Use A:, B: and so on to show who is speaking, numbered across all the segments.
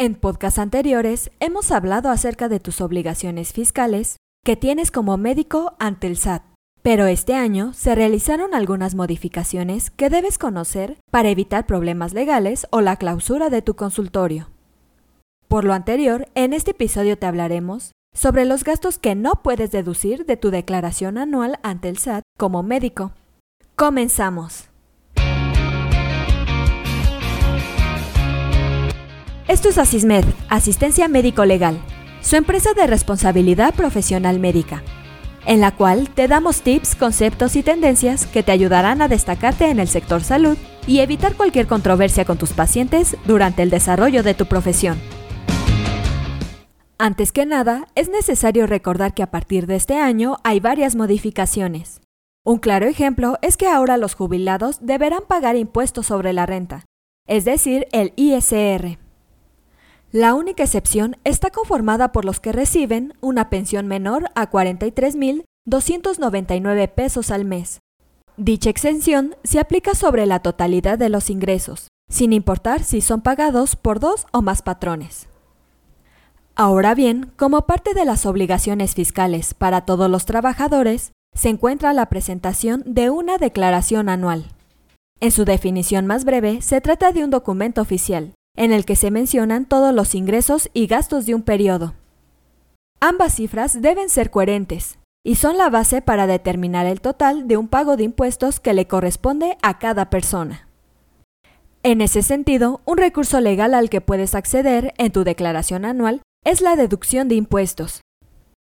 A: En podcasts anteriores hemos hablado acerca de tus obligaciones fiscales que tienes como médico ante el SAT, pero este año se realizaron algunas modificaciones que debes conocer para evitar problemas legales o la clausura de tu consultorio. Por lo anterior, en este episodio te hablaremos sobre los gastos que no puedes deducir de tu declaración anual ante el SAT como médico. Comenzamos. Esto es Asismed, Asistencia Médico Legal, su empresa de responsabilidad profesional médica, en la cual te damos tips, conceptos y tendencias que te ayudarán a destacarte en el sector salud y evitar cualquier controversia con tus pacientes durante el desarrollo de tu profesión. Antes que nada, es necesario recordar que a partir de este año hay varias modificaciones. Un claro ejemplo es que ahora los jubilados deberán pagar impuestos sobre la renta, es decir, el ISR. La única excepción está conformada por los que reciben una pensión menor a 43.299 pesos al mes. Dicha exención se aplica sobre la totalidad de los ingresos, sin importar si son pagados por dos o más patrones. Ahora bien, como parte de las obligaciones fiscales para todos los trabajadores, se encuentra la presentación de una declaración anual. En su definición más breve, se trata de un documento oficial, en el que se mencionan todos los ingresos y gastos de un periodo. Ambas cifras deben ser coherentes y son la base para determinar el total de un pago de impuestos que le corresponde a cada persona. En ese sentido, un recurso legal al que puedes acceder en tu declaración anual es la deducción de impuestos.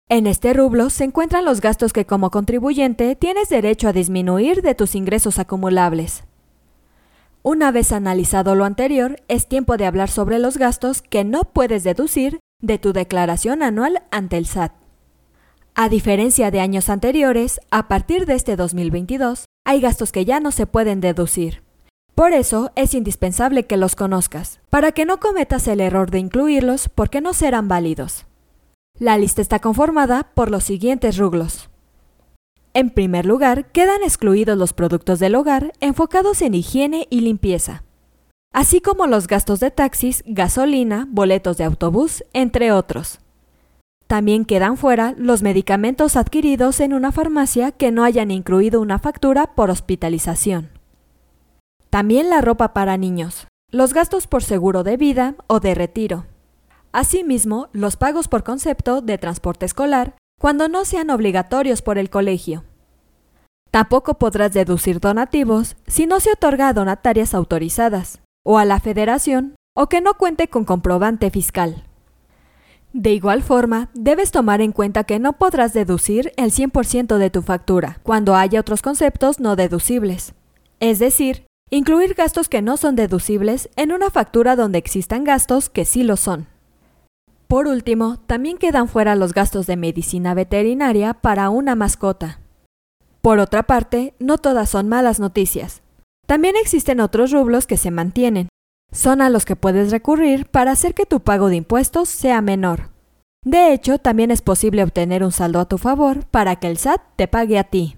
A: En este rublo se encuentran los gastos que como contribuyente tienes derecho a disminuir de tus ingresos acumulables. Una vez analizado lo anterior, es tiempo de hablar sobre los gastos que no puedes deducir de tu declaración anual ante el SAT. A diferencia de años anteriores, a partir de este 2022, hay gastos que ya no se pueden deducir. Por eso es indispensable que los conozcas, para que no cometas el error de incluirlos porque no serán válidos. La lista está conformada por los siguientes rublos. En primer lugar, quedan excluidos los productos del hogar enfocados en higiene y limpieza, así como los gastos de taxis, gasolina, boletos de autobús, entre otros. También quedan fuera los medicamentos adquiridos en una farmacia que no hayan incluido una factura por hospitalización. También la ropa para niños, los gastos por seguro de vida o de retiro. Asimismo, los pagos por concepto de transporte escolar cuando no sean obligatorios por el colegio. Tampoco podrás deducir donativos si no se otorga a donatarias autorizadas, o a la federación, o que no cuente con comprobante fiscal. De igual forma, debes tomar en cuenta que no podrás deducir el 100% de tu factura cuando haya otros conceptos no deducibles. Es decir, incluir gastos que no son deducibles en una factura donde existan gastos que sí lo son. Por último, también quedan fuera los gastos de medicina veterinaria para una mascota. Por otra parte, no todas son malas noticias. También existen otros rublos que se mantienen. Son a los que puedes recurrir para hacer que tu pago de impuestos sea menor. De hecho, también es posible obtener un saldo a tu favor para que el SAT te pague a ti.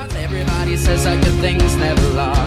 B: Says that things never last.